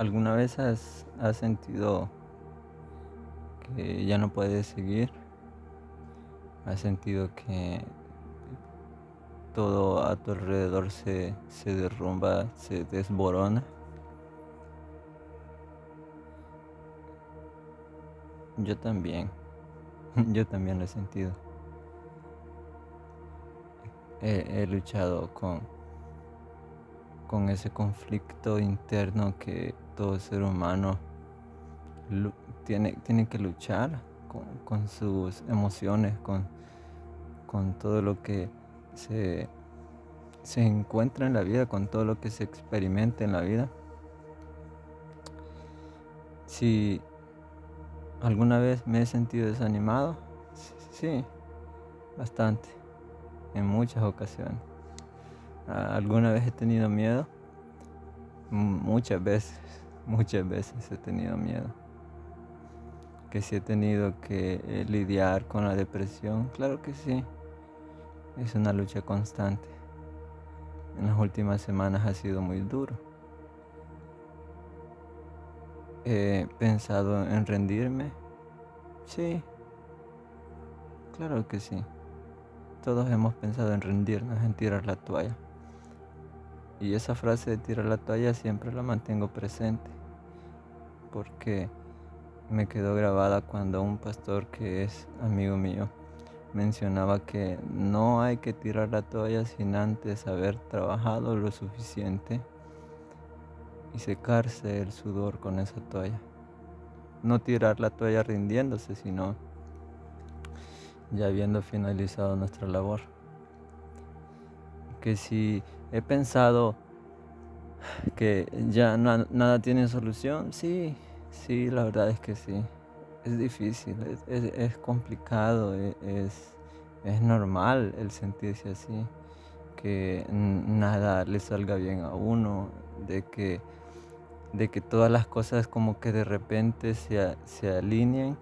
¿Alguna vez has, sentido que ya no puedes seguir? ¿Has sentido que todo a tu alrededor se, derrumba, se desborona? Yo también, yo también lo he sentido. He, he luchado con con ese conflicto interno que todo ser humano tiene, tiene que luchar con, sus emociones, con, con, todo lo que se, se encuentra en la vida, con todo lo que se experimenta en la vida. Si alguna vez me he sentido desanimado, sí, bastante, en muchas ocasiones. ¿Alguna vez he tenido miedo? Muchas veces, muchas veces he tenido miedo. Que si he tenido que eh, lidiar con la depresión, claro que sí. Es una lucha constante. En las últimas semanas ha sido muy duro. He pensado en rendirme. Sí, claro que sí. Todos hemos pensado en rendirnos, en tirar la toalla. Y esa frase de tirar la toalla siempre la mantengo presente, porque me quedó grabada cuando un pastor que es amigo mío mencionaba que no hay que tirar la toalla sin antes haber trabajado lo suficiente y secarse el sudor con esa toalla. No tirar la toalla rindiéndose, sino ya habiendo finalizado nuestra labor. Que si He pensado que ya nada tiene solución. Sí, sí, la verdad es que sí. Es difícil, es, complicado, e, es, es, normal el sentirse así, que nada le salga bien a uno, de que, de que todas las cosas como que de repente se, se alineen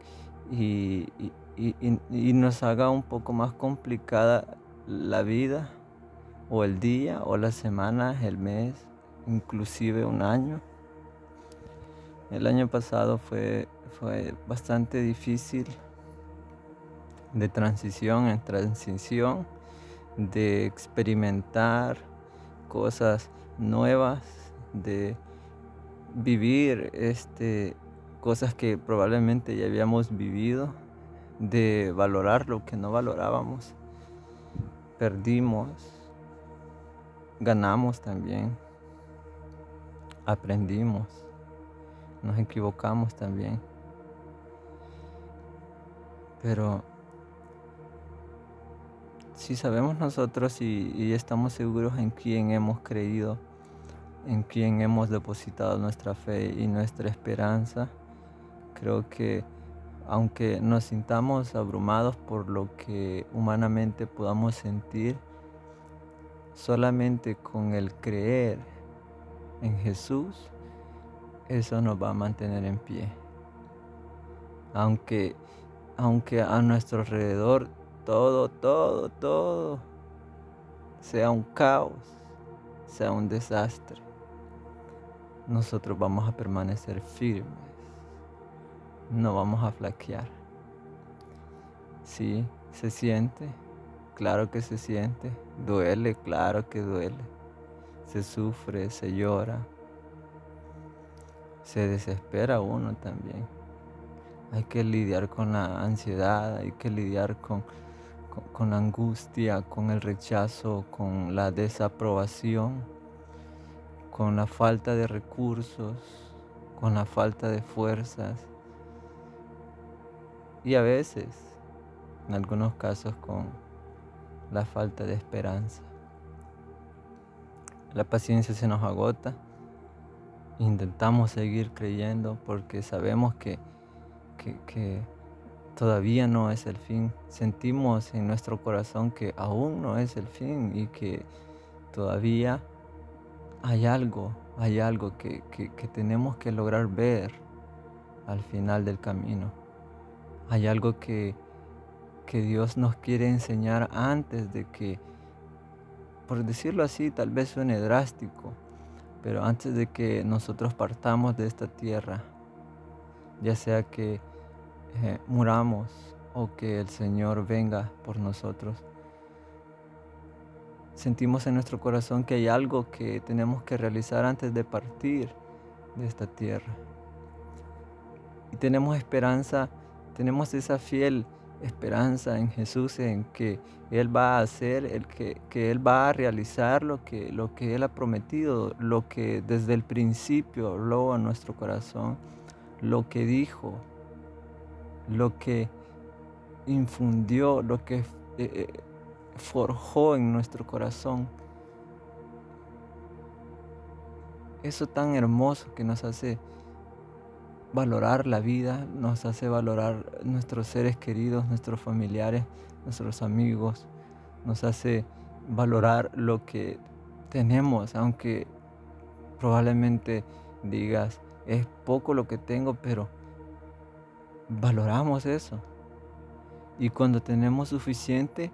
y, y nos haga un poco más complicada la vida o el día o la semana, el mes, inclusive un año. El año pasado fue, fue bastante difícil de transición en transición, de experimentar cosas nuevas, de vivir este, cosas que probablemente ya habíamos vivido, de valorar lo que no valorábamos. Perdimos ganamos también, aprendimos, nos equivocamos también. Pero si sabemos nosotros y, estamos seguros en quién hemos creído, en quién hemos depositado nuestra fe y nuestra esperanza, creo que aunque nos sintamos abrumados por lo que humanamente podamos sentir, Solamente con el creer en Jesús, eso nos va a mantener en pie. Aunque, aunque a nuestro alrededor todo, todo, todo sea un caos, sea un desastre, nosotros vamos a permanecer firmes. No vamos a flaquear. Sí, se siente, claro que se siente Duele, claro que duele. Se sufre, se llora. Se desespera uno también. Hay que lidiar con la ansiedad, hay que lidiar con, con, la angustia, con el rechazo, con la desaprobación, con la falta de recursos, con la falta de fuerzas. Y a veces, en algunos casos, con la falta de esperanza. La paciencia se nos agota. Intentamos seguir creyendo porque sabemos que, que, todavía no es el fin. Sentimos en nuestro corazón que aún no es el fin y que todavía hay algo, hay algo que, que tenemos que lograr ver al final del camino. Hay algo que, que Dios nos quiere enseñar antes de que, por decirlo así, tal vez suene drástico, Pero antes de que nosotros partamos de esta tierra, ya sea que eh, muramos o que el Señor venga por nosotros, sentimos en nuestro corazón que hay algo que tenemos que realizar antes de partir de esta tierra. Y tenemos esperanza, tenemos esa fiel esperanza en Jesús, en que Él va a hacer, el que, que, Él va a realizar lo que, lo que Él ha prometido, lo que desde el principio habló a nuestro corazón, lo que dijo, lo que infundió, lo que eh, eh, forjó en nuestro corazón. Eso tan hermoso que nos hace valorar la vida, nos hace valorar nuestros seres queridos, nuestros familiares, nuestros amigos, nos hace valorar lo que tenemos, aunque probablemente digas, es poco lo que tengo, pero valoramos eso. Y cuando tenemos suficiente,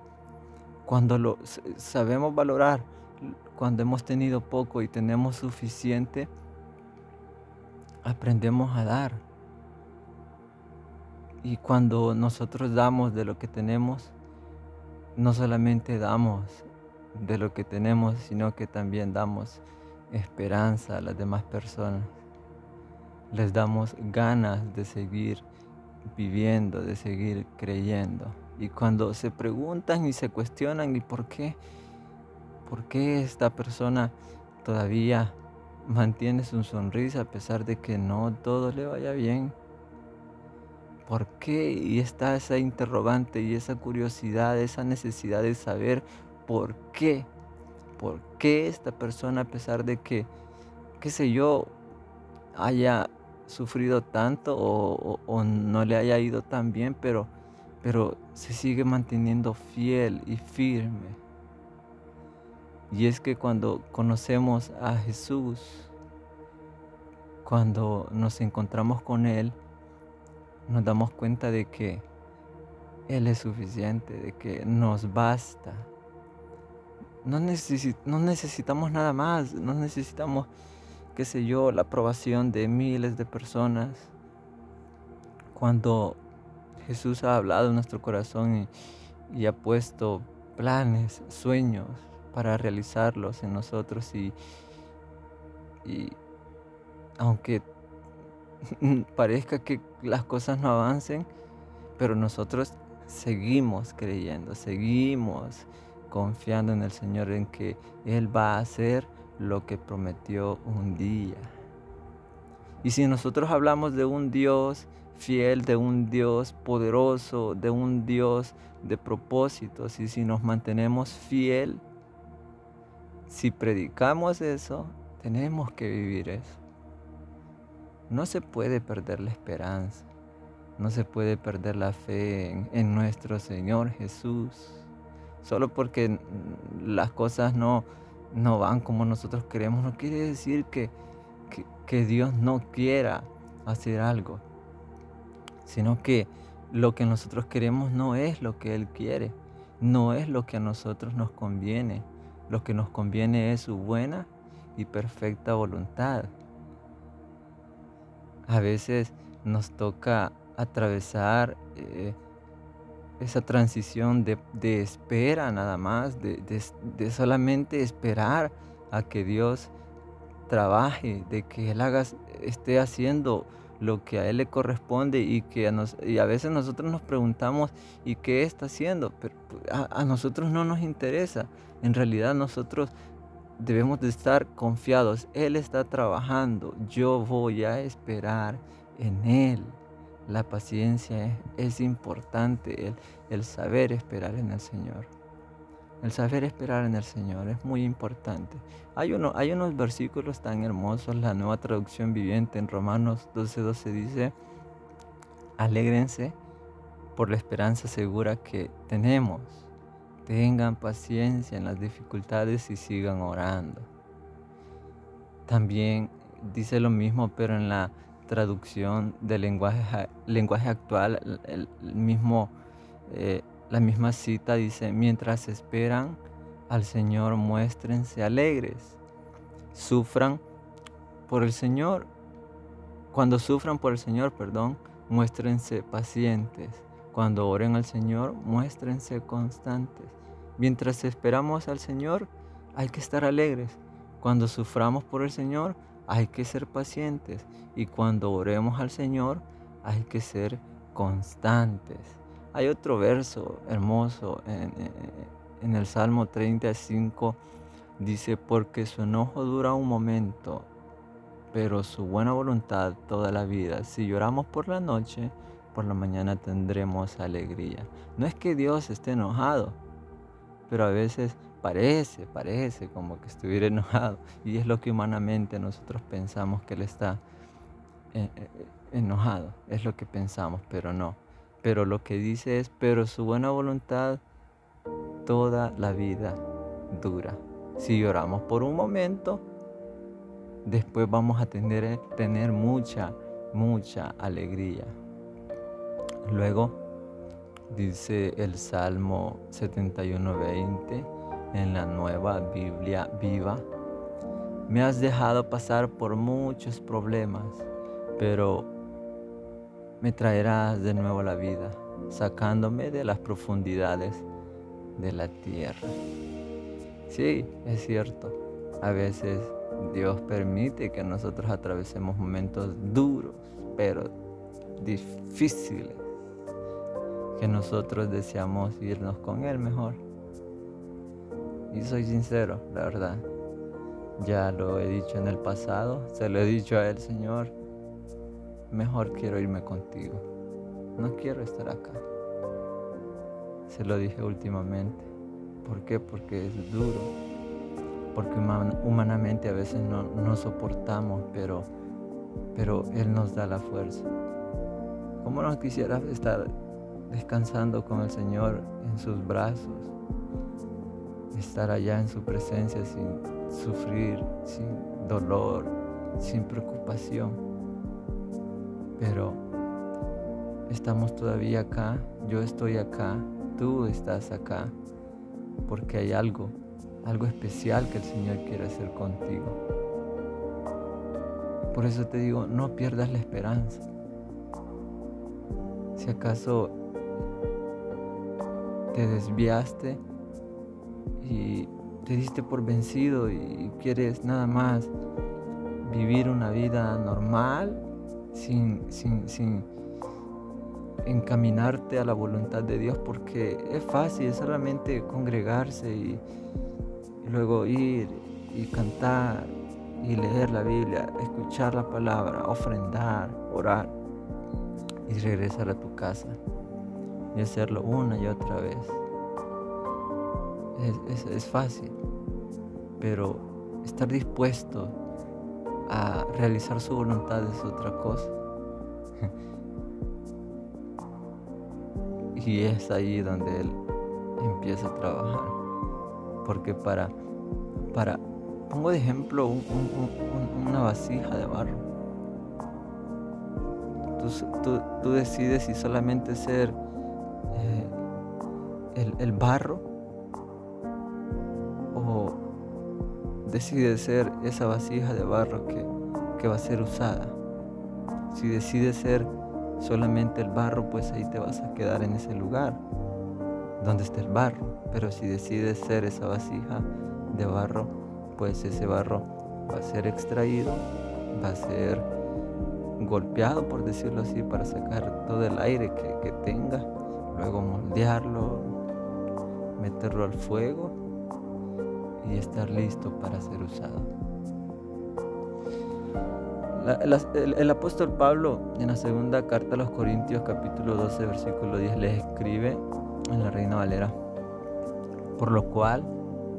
cuando lo sabemos valorar, cuando hemos tenido poco y tenemos suficiente, aprendemos a dar. Y cuando nosotros damos de lo que tenemos, no solamente damos de lo que tenemos, sino que también damos esperanza a las demás personas. Les damos ganas de seguir viviendo, de seguir creyendo. Y cuando se preguntan y se cuestionan, ¿y por qué? ¿Por qué esta persona todavía mantiene su sonrisa a pesar de que no todo le vaya bien? ¿Por qué? Y está esa interrogante y esa curiosidad, esa necesidad de saber por qué. ¿Por qué esta persona, a pesar de que, qué sé yo, haya sufrido tanto o, no le haya ido tan bien, pero, pero se sigue manteniendo fiel y firme? Y es que cuando conocemos a Jesús, cuando nos encontramos con Él, nos damos cuenta de que Él es suficiente, de que nos basta. No, no necesitamos nada más, no necesitamos, qué sé yo, la aprobación de miles de personas. Cuando Jesús ha hablado en nuestro corazón y, y ha puesto planes, sueños, para realizarlos en nosotros y, y aunque parezca que las cosas no avancen, pero nosotros seguimos creyendo, seguimos confiando en el Señor, en que Él va a hacer lo que prometió un día. Y si nosotros hablamos de un Dios fiel, de un Dios poderoso, de un Dios de propósitos, y si nos mantenemos fiel, si predicamos eso, tenemos que vivir eso. No se puede perder la esperanza, no se puede perder la fe en, nuestro Señor Jesús, solo porque las cosas no, no van como nosotros queremos, no quiere decir que, que Dios no quiera hacer algo, sino que lo que nosotros queremos no es lo que Él quiere, no es lo que a nosotros nos conviene. Lo que nos conviene es su buena y perfecta voluntad. A veces nos toca atravesar eh, esa transición de, espera nada más, de, de, solamente esperar a que Dios trabaje, de que Él haga, esté haciendo lo que a Él le corresponde y que a, nos, y a veces nosotros nos preguntamos, ¿y qué está haciendo? Pero pues, a, nosotros no nos interesa. En realidad nosotros debemos de estar confiados. Él está trabajando. Yo voy a esperar en Él. La paciencia es, importante, el, el saber esperar en el Señor. El saber esperar en el Señor es muy importante. Hay, uno, hay unos versículos tan hermosos, la nueva traducción viviente en Romanos 12:12 12 dice, alégrense por la esperanza segura que tenemos. Tengan paciencia en las dificultades y sigan orando. También dice lo mismo, pero en la traducción del lenguaje, lenguaje actual, el, mismo eh, la misma cita dice, mientras esperan al Señor, muéstrense alegres, sufran por el Señor, cuando sufran por el Señor, perdón, muéstrense pacientes. Cuando oren al Señor, muéstrense constantes. Mientras esperamos al Señor, hay que estar alegres. Cuando suframos por el Señor, hay que ser pacientes. Y cuando oremos al Señor, hay que ser constantes. Hay otro verso hermoso en, el Salmo 35. Dice, porque su enojo dura un momento, pero su buena voluntad toda la vida. Si lloramos por la noche, por la mañana tendremos alegría. No es que Dios esté enojado, pero a veces parece, parece como que estuviera enojado. Y es lo que humanamente nosotros pensamos que Él está eh, eh, enojado. Es lo que pensamos, pero no. Pero lo que dice es, pero su buena voluntad toda la vida dura. Si lloramos por un momento, después vamos a tener, tener mucha, mucha alegría. Luego dice el Salmo 71:20 en la nueva Biblia viva, me has dejado pasar por muchos problemas, pero me traerás de nuevo la vida, sacándome de las profundidades de la tierra. Sí, es cierto, a veces Dios permite que nosotros atravesemos momentos duros, pero difíciles, que nosotros deseamos irnos con Él mejor. Y soy sincero, la verdad. Ya lo he dicho en el pasado, se lo he dicho a Él, Señor, mejor quiero irme contigo. No quiero estar acá. Se lo dije últimamente. ¿Por qué? Porque es duro porque humanamente a veces no, soportamos, pero, pero Él nos da la fuerza. ¿Cómo no quisiera estar descansando con el Señor en sus brazos? Estar allá en su presencia sin sufrir, sin dolor, sin preocupación. Pero estamos todavía acá, yo estoy acá, tú estás acá, porque hay algo algo especial que el Señor quiere hacer contigo. Por eso te digo, no pierdas la esperanza. Si acaso te desviaste y te diste por vencido y quieres nada más vivir una vida normal sin, sin, sin encaminarte a la voluntad de Dios porque es fácil, es solamente congregarse y, y luego ir y cantar y leer la Biblia, escuchar la palabra, ofrendar, orar y regresar a tu casa y hacerlo una y otra vez. Es, fácil, pero estar dispuesto a realizar su voluntad es otra cosa. y es ahí donde Él empieza a trabajar porque para, para pongo de ejemplo una vasija de barro. Tú, decides si solamente ser eh, el, barro decides ser esa vasija de barro que, que va a ser usada. Si decides ser solamente el barro, pues ahí te vas a quedar en ese lugar donde está el barro. Pero si decides ser esa vasija de barro, pues ese barro va a ser extraído, va a ser golpeado, por decirlo así, para sacar todo el aire que, tenga, luego moldearlo, meterlo al fuego y estar listo para ser usado. el, el, apóstol Pablo en la segunda carta a los Corintios capítulo 12 versículo 10 les escribe en la Reina Valera. Por lo cual,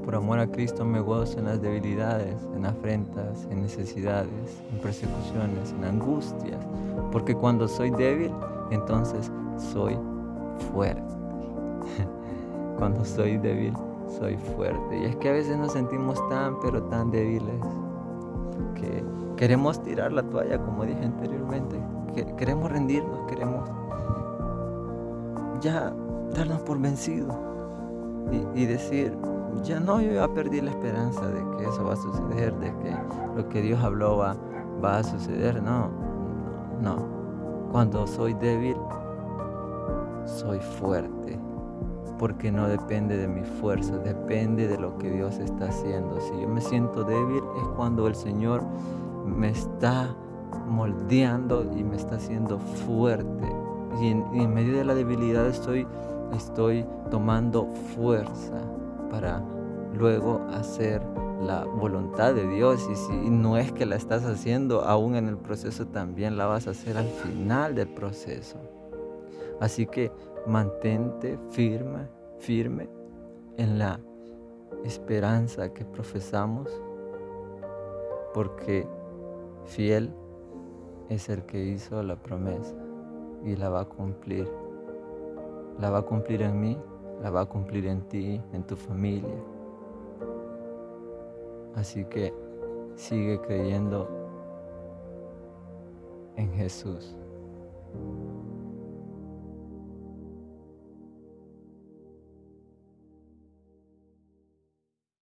por amor a Cristo me gozo en las debilidades, en afrentas, en necesidades, en persecuciones, en angustias, porque cuando soy débil, entonces soy fuerte. cuando soy débil, soy fuerte. Y es que a veces nos sentimos tan, pero tan débiles que queremos tirar la toalla, como dije anteriormente. Que queremos rendirnos, queremos ya darnos por vencido y, decir, ya no, yo ya perdí la esperanza de que eso va a suceder, de que lo que Dios habló va, va a suceder. No, no, no. Cuando soy débil, soy fuerte. Porque no depende de mi fuerza, depende de lo que Dios está haciendo. Si yo me siento débil es cuando el Señor me está moldeando y me está haciendo fuerte. Y en, medio de la debilidad estoy, estoy tomando fuerza para luego hacer la voluntad de Dios y si no es que la estás haciendo aún en el proceso, también la vas a hacer al final del proceso. Así que mantente firme, firme en la esperanza que profesamos, porque fiel es el que hizo la promesa y la va a cumplir. La va a cumplir en mí, la va a cumplir en ti, en tu familia. Así que sigue creyendo en Jesús.